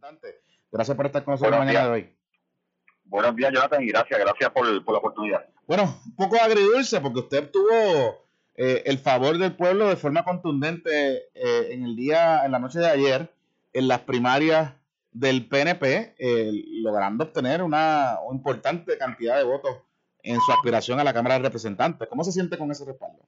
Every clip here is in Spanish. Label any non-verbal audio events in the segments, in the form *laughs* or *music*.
representante. Gracias por estar con nosotros la mañana de hoy. Buenos días, Jonathan, y gracias, gracias por, la oportunidad. Bueno, un poco agridulce porque usted tuvo eh, el favor del pueblo de forma contundente eh, en el día, en la noche de ayer, en las primarias del PNP, eh, logrando obtener una, importante cantidad de votos en su aspiración a la Cámara de Representantes. ¿Cómo se siente con ese respaldo?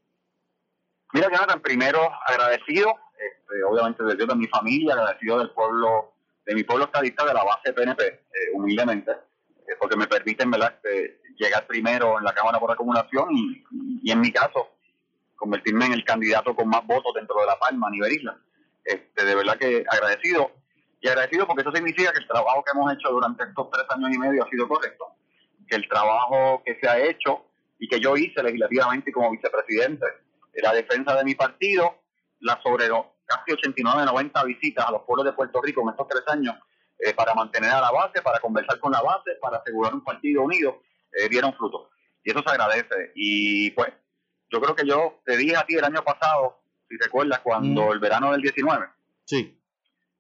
Mira, Jonathan, primero agradecido, este, obviamente de Dios, de mi familia, agradecido del pueblo, de mi pueblo estadista, de la base PNP, humildemente eh, porque me permiten ¿verdad? Este, llegar primero en la Cámara por acumulación y, en mi caso convertirme en el candidato con más votos dentro de La Palma a nivel isla. Este, de verdad que agradecido y agradecido porque eso significa que el trabajo que hemos hecho durante estos tres años y medio ha sido correcto, que el trabajo que se ha hecho y que yo hice legislativamente como vicepresidente, la defensa de mi partido, la sobre casi 89, 90 visitas a los pueblos de Puerto Rico en estos tres años, eh, para mantener a la base, para conversar con la base, para asegurar un partido unido, eh, dieron fruto. Y eso se agradece. Y pues, yo creo que yo te dije a ti el año pasado, si recuerdas, cuando mm. el verano del 19, sí.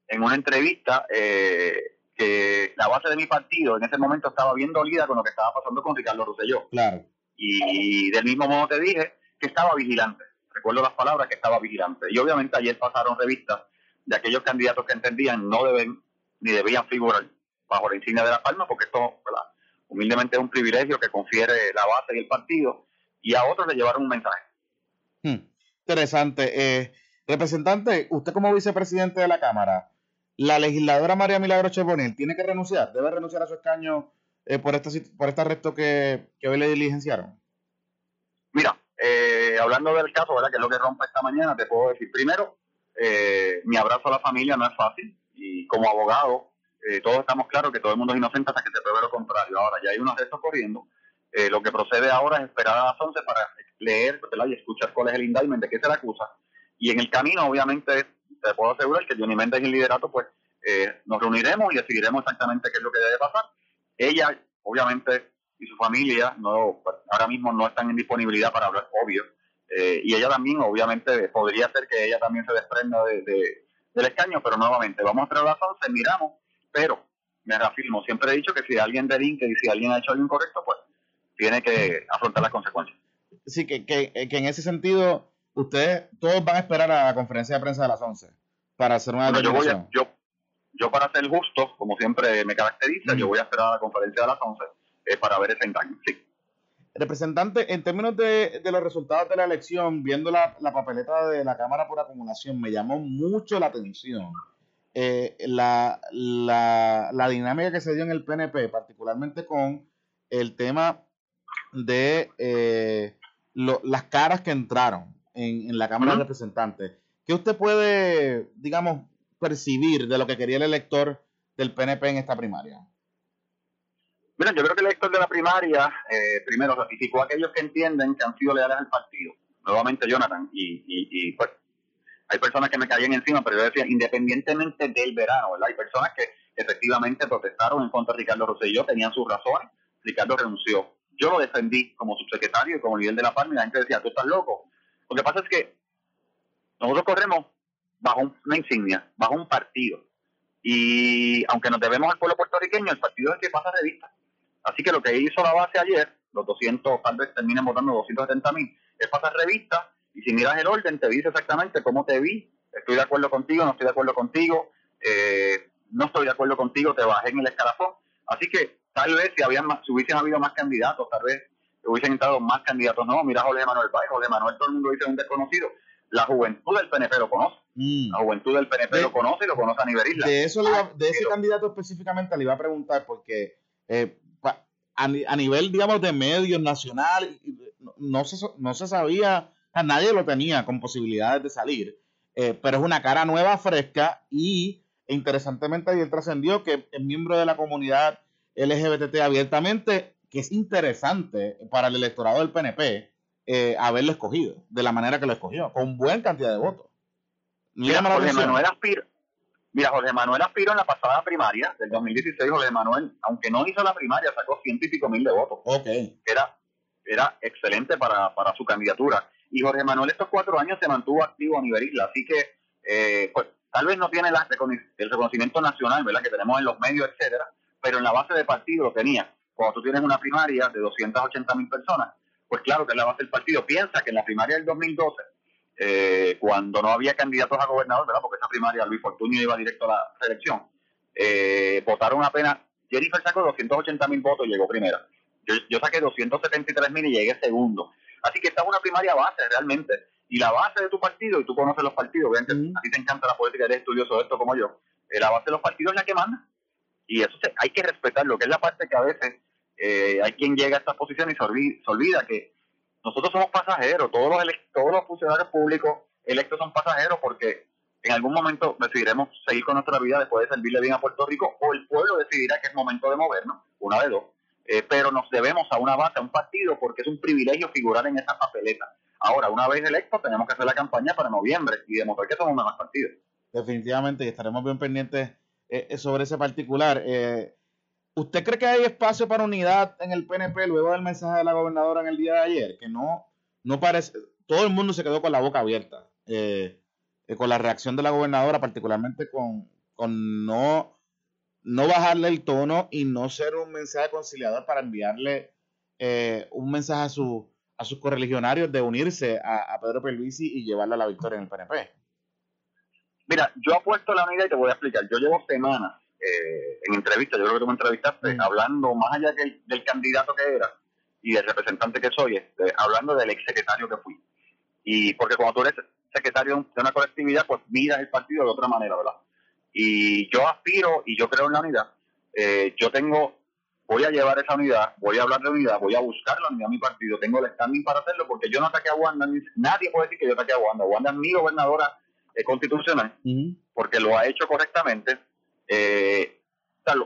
en una entrevista, eh, que la base de mi partido en ese momento estaba bien dolida con lo que estaba pasando con Ricardo Rosselló. Claro. Y, del mismo modo te dije que estaba vigilante. Recuerdo las palabras que estaba vigilante. Y obviamente ayer pasaron revistas de aquellos candidatos que entendían no deben ni debían figurar bajo la insignia de La Palma, porque esto, humildemente, es un privilegio que confiere la base y el partido, y a otros le llevaron un mensaje. Hmm, interesante. Eh, representante, usted como vicepresidente de la Cámara, la legisladora María Milagro Chebonil tiene que renunciar, debe renunciar a su escaño eh, por, este, por este arresto que, que hoy le diligenciaron. Mira, eh, hablando del caso, ¿verdad? que es lo que rompe esta mañana, te puedo decir, primero, mi abrazo a la familia no es fácil y como abogado, eh, todos estamos claros que todo el mundo es inocente hasta que se pruebe lo contrario. Ahora ya hay unos de corriendo. Eh, lo que procede ahora es esperar a las 11 para leer y escuchar cuál es el indictment, de qué se le acusa. Y en el camino, obviamente, te puedo asegurar que Johnny Méndez y el liderato, pues eh, nos reuniremos y decidiremos exactamente qué es lo que debe pasar. Ella, obviamente, y su familia no pues, ahora mismo no están en disponibilidad para hablar, obvio. Y ella también, obviamente, podría ser que ella también se desprenda de, del escaño, pero nuevamente vamos a traer las 11, miramos, pero me reafirmo, siempre he dicho que si alguien delinque y si alguien ha hecho algo incorrecto, pues tiene que afrontar las consecuencias. Sí, que, que, que en ese sentido, ustedes todos van a esperar a la conferencia de prensa de las 11 para hacer una yo, yo, yo, para ser justo, como siempre me caracteriza, yo voy a esperar a la conferencia de las 11 eh, para ver ese engaño, sí. Representante, en términos de, los resultados de la elección, viendo la, papeleta de la Cámara por acumulación, me llamó mucho la atención eh, la, dinámica que se dio en el PNP, particularmente con el tema de eh, las caras que entraron en, la Cámara de Representantes. ¿Qué usted puede, digamos, percibir de lo que quería el elector del PNP en esta primaria? Mira, yo creo que el elector de la primaria, eh, primero, ratificó a aquellos que entienden que han sido leales al partido. Nuevamente, Jonathan, y, y, pues hay personas que me caían encima, pero yo decía, independientemente del verano, ¿verdad? Hay personas que efectivamente protestaron en contra de Ricardo Rosselló, tenían sus razones, Ricardo renunció. Yo lo defendí como subsecretario y como líder de la Palma y la gente decía, tú estás loco. Lo que pasa es que nosotros corremos bajo una insignia, bajo un partido. Y aunque nos debemos al pueblo puertorriqueño, el partido es el que pasa revista. Así que lo que hizo la base ayer, los 200, tal vez terminen votando 270 mil, es pasar revista y si miras el orden te dice exactamente cómo te vi, estoy de acuerdo contigo, no estoy de acuerdo contigo, eh, no estoy de acuerdo contigo, te bajé en el escalafón. Así que tal vez si, habían si hubiesen habido más candidatos, tal vez hubiesen entrado más candidatos. No, mira Jorge Manuel Páez, Jorge Manuel todo el mundo dice un desconocido. La juventud del PNP lo conoce. Mm. La juventud del PNP lo conoce y lo conoce a nivel isla. De, eso de ese candidato específicamente le iba a preguntar porque eh, a, nivel, digamos, de medios nacional, no se, no se sabía, a nadie lo tenía con posibilidades de salir, eh, pero es una cara nueva, fresca y interesantemente ayer trascendió que es miembro de la comunidad LGBT abiertamente, que es interesante para el electorado del PNP eh, haberlo escogido de la manera que lo escogió, con buena cantidad de votos. Mira, Manuel Aspir, Mira, Jorge Manuel aspiró en la pasada primaria del 2016. Jorge Manuel, aunque no hizo la primaria, sacó ciento y pico mil de votos. Ok. Era, era excelente para, su candidatura. Y Jorge Manuel estos cuatro años se mantuvo activo a nivel isla. Así que, eh, pues, tal vez no tiene el reconocimiento nacional, ¿verdad? Que tenemos en los medios, etcétera, pero en la base de partido lo tenía. Cuando tú tienes una primaria de 280 mil personas, pues claro que es la base del partido. Piensa que en la primaria del 2012, eh, cuando no había candidatos a gobernador, ¿verdad? Porque esa primaria Luis Fortunio iba directo a la reelección, eh, votaron apenas, Jennifer sacó 280 mil votos y llegó primera. Yo, yo saqué 273 mil y llegué segundo. Así que esta es una primaria base realmente. Y la base de tu partido, y tú conoces los partidos, obviamente a ti te encanta la política, eres estudioso de esto como yo, eh, la base de los partidos es la que manda. Y eso hay que respetarlo, que es la parte que a veces eh, hay quien llega a estas posiciones y se olvida, que nosotros somos pasajeros, todos los, todos los funcionarios públicos electos son pasajeros porque en algún momento decidiremos seguir con nuestra vida después de servirle bien a Puerto Rico o el pueblo decidirá que es momento de movernos, una de dos. Eh, pero nos debemos a una base, a un partido, porque es un privilegio figurar en esa papeleta. Ahora, una vez electos, tenemos que hacer la campaña para noviembre y demostrar que somos más partidos. Definitivamente, y estaremos bien pendientes eh, sobre ese particular. Eh, ¿Usted cree que hay espacio para unidad en el PNP luego del mensaje de la gobernadora en el día de ayer? Que no, no parece, todo el mundo se quedó con la boca abierta con la reacción de la gobernadora, particularmente con, con no no bajarle el tono y no ser un mensaje conciliador para enviarle eh, un mensaje a, su, a sus correligionarios de unirse a, Pedro Pelvisi y llevarle a la victoria en el PNP. Mira, yo apuesto la unidad y te voy a explicar. Yo llevo semanas eh, en entrevistas, yo creo que tú me entrevistaste, mm. hablando más allá del candidato que era y del representante que soy, este, hablando del exsecretario que fui. Y porque cuando tú eres secretario de una colectividad, pues miras el partido de otra manera, ¿verdad? Y yo aspiro y yo creo en la unidad. Eh, yo tengo, voy a llevar esa unidad, voy a hablar de unidad, voy a buscar la unidad de mi partido, tengo el standing para hacerlo porque yo no ataqué a Wanda, nadie puede decir que yo ataqué a Wanda. Wanda es mi gobernadora eh, constitucional porque lo ha hecho correctamente, eh,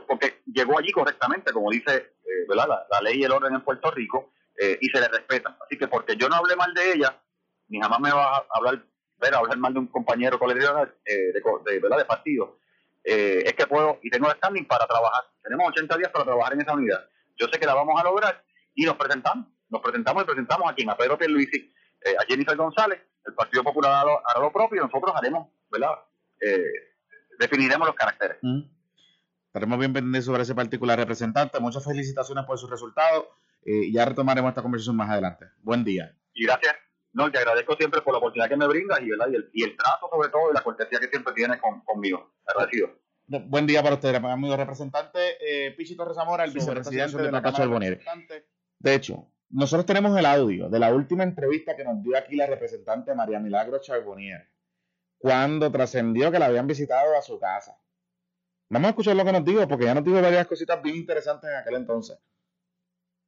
porque llegó allí correctamente, como dice ¿verdad? La, ley y el orden en Puerto Rico, y se le respeta. Así que porque yo no hablé mal de ella, ni jamás me va a hablar ver hablar mal de un compañero colegio eh, de, ¿verdad? de partido, eh, es que puedo y tengo el standing para trabajar. Tenemos 80 días para trabajar en esa unidad. Yo sé que la vamos a lograr y nos presentamos. Nos presentamos y presentamos a quien, a Pedro Pierluisi, eh, a Jennifer González, el Partido Popular hará lo, propio y nosotros haremos, ¿verdad? Eh, definiremos los caracteres. Mm. Estaremos bien pendientes sobre ese particular representante. Muchas felicitaciones por sus resultados. y ya retomaremos esta conversación más adelante. Buen día. Y gracias. No, te agradezco siempre por la oportunidad que me brindas y, ¿verdad? y, el, trato sobre todo y la cortesía que siempre tienes conmigo. Agradecido. Buen día para usted, amigo representante. Eh, Pichi Torres Zamora, el vicepresidente de la Cámara De hecho, nosotros tenemos el audio de la última entrevista que nos dio aquí la representante María Milagro Charbonnier, cuando trascendió que la habían visitado a su casa. Vamos a escuchar lo que nos dijo, porque ya nos dijo varias cositas bien interesantes en aquel entonces.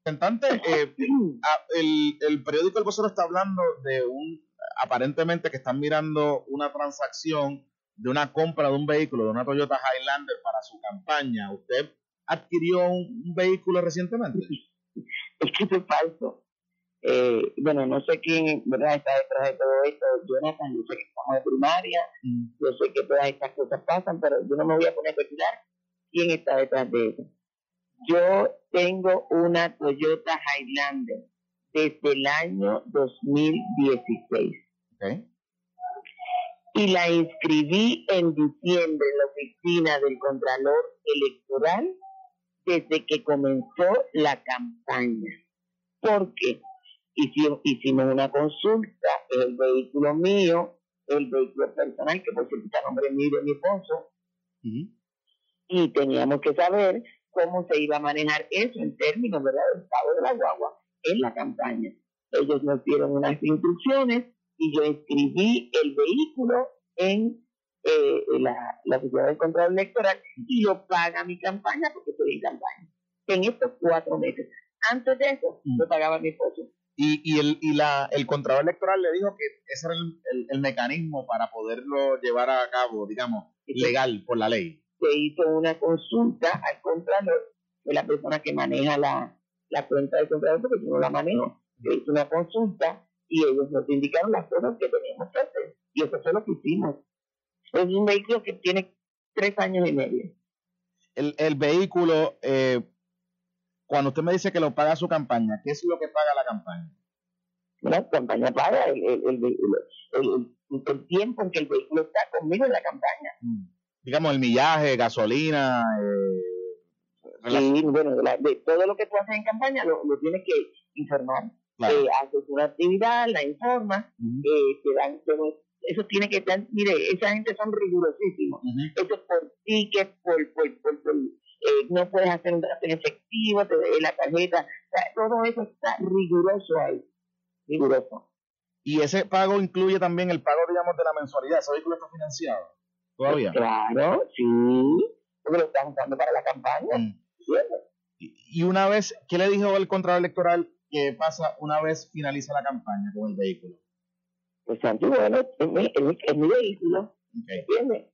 Eh, *clears throat* el, el, periódico El Vocero está hablando de un, aparentemente que están mirando una transacción de una compra de un vehículo, de una Toyota Highlander para su campaña. ¿Usted adquirió un, vehículo recientemente? *laughs* Es que es falso. Eh, bueno, no sé quién ¿verdad? está detrás de todo esto, Jonathan, yo sé que estamos de primaria, mm. yo sé que todas estas cosas pasan, pero yo no me voy a poner a especular quién está detrás de eso. Yo tengo una Toyota Highlander desde el año 2016. Y la inscribí en diciembre en la oficina del Contralor Electoral desde que comenzó la campaña. Porque hicimos, hicimos una consulta, el vehículo mío, el vehículo personal, que por cierto está nombre mío y de mi esposo, y teníamos que saber cómo se iba a manejar eso en términos ¿verdad? del pago de la guagua en la campaña. Ellos nos dieron unas instrucciones y yo escribí el vehículo en eh, la, la oficina del control electoral y lo paga mi campaña porque estoy en campaña. En estos cuatro meses. Antes de eso, lo pagaba mi esposo. Y, y, el, y la, el Contralor Electoral le dijo que ese era el, el, mecanismo para poderlo llevar a cabo, digamos, legal por la ley se hizo una consulta al contralor, de la persona que maneja la, la cuenta del contralor, porque yo no la manejo. Se hizo una consulta y ellos nos indicaron las cosas que teníamos que hacer. Y eso fue lo que hicimos. Es un vehículo que tiene tres años y medio. El, el vehículo, eh, cuando usted me dice que lo paga su campaña, ¿qué es lo que paga la campaña? La campaña paga el, el, el, el tiempo en que el vehículo está conmigo en la campaña. Mm. Digamos, el millaje, gasolina. Eh, sí, bueno, de, todo lo que tú haces en campaña lo, lo tienes que informar. Eh, haces una actividad, la informas, eh, te dan, eso tiene que estar, mire, esa gente son rigurosísimos. Eso es por tickets, por, por, por, por eh, no puedes hacer un gasto en efectivo, te de la tarjeta, todo eso está riguroso ahí, riguroso. Y ese pago incluye también el pago, digamos, de la mensualidad. ¿Ese vehículo está financiado todavía? Claro, sí, porque lo están usando para la campaña. Mm. Y, una vez, ¿qué le dijo el contrato electoral que pasa una vez finaliza la campaña con el vehículo? Pues bueno, es mi, es mi, vehículo, ¿entiendes?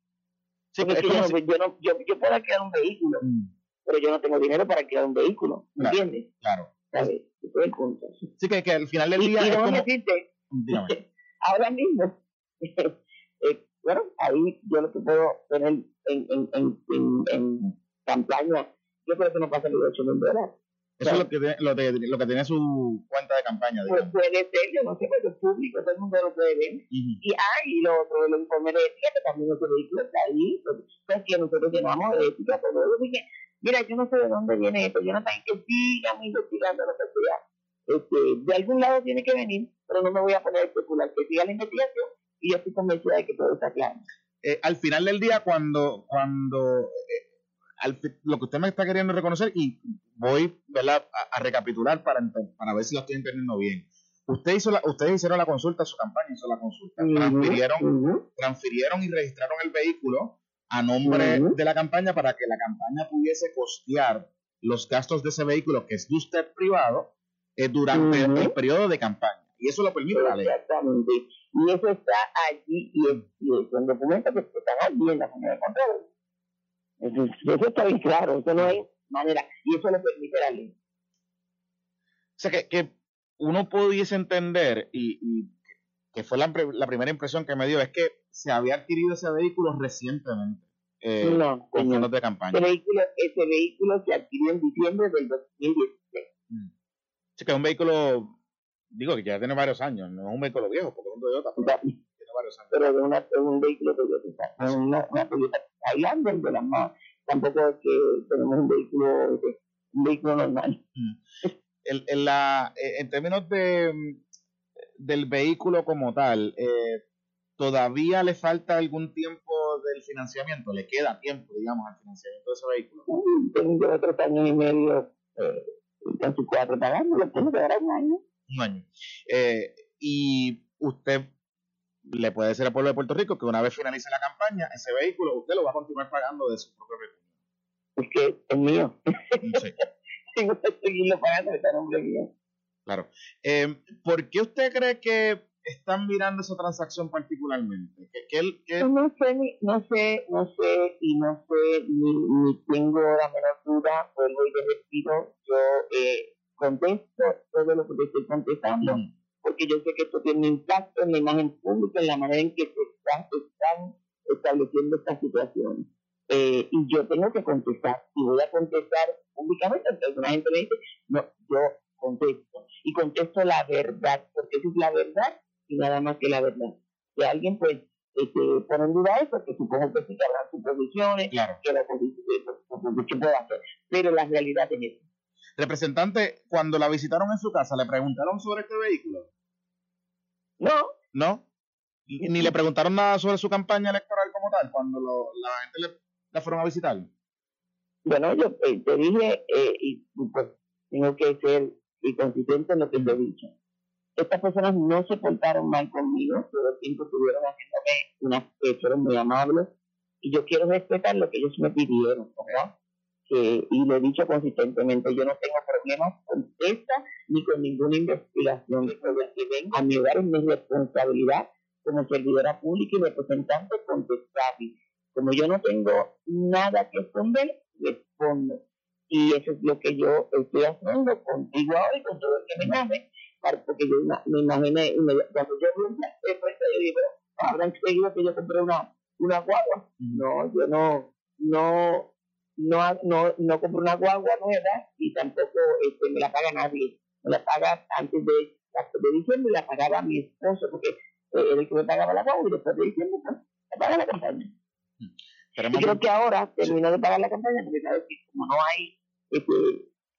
Sí, yo, no, yo, yo, puedo alquilar un vehículo, mm. pero yo no tengo dinero para alquilar un vehículo, ¿entiendes? Claro. ¿Sabes? el punto. Sí, que, que al final del día. Y, es como... decirte, *laughs* ahora mismo, *laughs* eh, bueno, ahí yo lo que puedo tener en, en, en, en, en campaña, yo creo que no pasa ni de 8 mil dólares. Eso es lo que, tiene, lo, de, lo que tiene su cuenta de campaña. Pues puede ser, yo no sé, porque es público, todo el mundo lo puede ver. Y hay lo otro, el informe de ética, que también nuestro vehículo está ahí, pues, pues que nosotros llenamos de ética, todo eso. Dije, mira, yo no sé de dónde viene esto, yo no sé que sigan investigando lo que sea. Este, de algún lado tiene que venir, pero no me voy a poner a especular, que siga la investigación y yo estoy convencida de que todo está claro. Eh, al final del día, cuando, cuando eh, lo que usted me está queriendo reconocer y voy A, recapitular para, para ver si lo estoy entendiendo bien. Usted hizo la, ustedes hicieron la consulta, su campaña hizo la consulta, transfirieron, transfirieron y registraron el vehículo a nombre de la campaña para que la campaña pudiese costear los gastos de ese vehículo que es de usted privado eh, durante el periodo de campaña. Y eso lo permite la ley. Exactamente. Y eso está allí y, es, y son documentos que están allí en la Junta de Control. Eso, eso está bien claro, eso no hay manera, y eso lo permite la ley. O sea, que, que uno pudiese entender, y, y que fue la, la, primera impresión que me dio, es que se había adquirido ese vehículo recientemente. Eh, no, con fondos de campaña. Ese vehículo, ese vehículo se adquirió en diciembre del 2016. Mm. Sí, que es un vehículo, digo que ya tiene varios años, no es un vehículo viejo, porque es un Toyota, pero años. Pero es, una, un vehículo Toyota, es una, una Toyota Highlander de las más tampoco es que tenemos un vehículo, un vehículo normal. Mm. El, la, eh, en términos de del vehículo como tal, eh, ¿todavía le falta algún tiempo del financiamiento? ¿Le queda tiempo, digamos, al financiamiento de ese vehículo? tengo otros años y medio, eh, casi cuatro pagando, le tengo que dar un año. Un año. Eh, y usted le puede decir al pueblo de Puerto Rico que una vez finalice la campaña, ese vehículo usted lo va a continuar pagando de su propio recurso. Es que es mío. Sí. *laughs* Tengo que seguirlo pagando, está nombre mío. Claro. Eh, ¿Por qué usted cree que están mirando esa transacción particularmente? ¿Qué, qué, No, sé, no sé, no sé, y no sé, ni, ni tengo la menor duda, vuelvo y repito, yo eh, contesto todo lo que te estoy contestando porque yo sé que esto tiene un impacto en la imagen pública, en la manera en que se están, estableciendo estas situaciones. Eh, y yo tengo que contestar, y voy a contestar públicamente, aunque alguna gente me dice, no, yo contesto, y contesto la verdad, porque eso es la verdad y nada más que la verdad. Si alguien pues este, pone en duda eso, que supongo que sí que habrá suposiciones, claro. que la oposición puede hacer, pero la realidad es esta. Representante, cuando la visitaron en su casa, ¿le preguntaron sobre este vehículo? No. ¿No? Ni le preguntaron nada sobre su campaña electoral como tal, cuando la gente le, la fueron a visitar. Bueno, yo eh, te dije, eh, y pues tengo que ser consistente en lo que te he dicho. Estas personas no se portaron mal conmigo, todo el tiempo estuvieron haciéndome unas, fueron muy amables, y yo quiero respetar lo que ellos me pidieron, ¿verdad? Que, y lo he dicho consistentemente, yo no tengo problemas con esta ni con ninguna investigación. que venga a mi hogar es mi responsabilidad como servidora pública y representante contestarle. Como yo no tengo nada que esconder, respondo. Y eso es lo que yo estoy haciendo contigo ahora y con todo el que me llame, porque yo me imaginé, cuando yo vi un yo digo, habrán creído que yo compré una, una guagua. No, yo no, no, no, no, no compro una guagua nueva y tampoco este, me la paga nadie. Me la paga antes de, de diciembre, la pagaba mi esposo, porque era el que me pagaba la guagua y después de diciembre, pues, me paga la campaña. Mm. Yo creo que ahora terminó de pagar la campaña porque sabes que como no hay, este,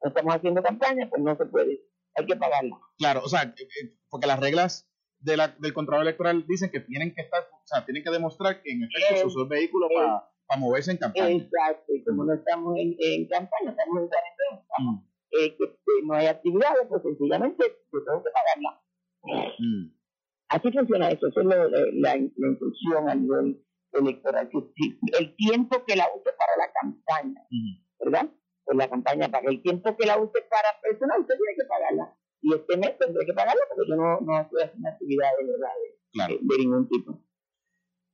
no estamos haciendo campaña, pues no se puede, hay que pagarla. Claro, o sea, eh, eh, porque las reglas de la, del contrato electoral dicen que tienen que estar, o sea, tienen que demostrar que en efecto Eh, se usó el vehículo para para moverse en campaña. Exacto, y como no estamos en, en campaña, estamos en cuarentena, Mm, eh, que no hay actividades, pues sencillamente yo tengo que pagarla. mm. Así funciona eso, eso es lo- la, la, la instrucción a nivel electoral. El tiempo que la use para la campaña. ¿verdad? Pues la campaña paga. El tiempo que la use para personal, usted tiene que pagarla. Y este mes tendré que pagarla porque yo no, no estoy haciendo actividad de verdad de, Claro. de- de ningún tipo.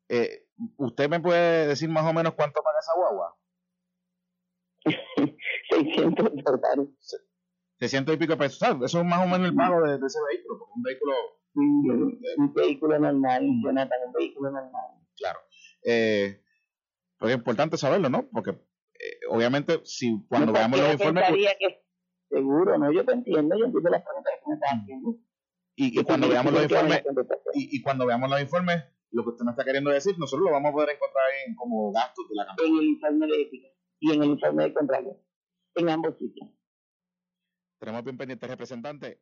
Eh, ¿Usted me puede decir más o menos cuánto paga esa guagua? *laughs* 600 dólares. 600 y pico de pesos. ¿sabes? Eso es más o menos el pago de, de ese vehículo. porque un vehículo, Un, un vehículo normal, Jonathan, un vehículo normal. claro. Eh, pues es importante saberlo, ¿no? Porque eh, obviamente si cuando No, veamos los informes pensaría que seguro, ¿no? Yo te entiendo, yo entiendo las preguntas que me estás haciendo. y, y cuando veamos los informes y cuando veamos los informes, lo que usted me está queriendo decir, nosotros lo vamos a poder encontrar en, como gastos de la campaña. en el informe de ética y en el informe de contrario, en ambos sitios. Tenemos bien pendiente representante.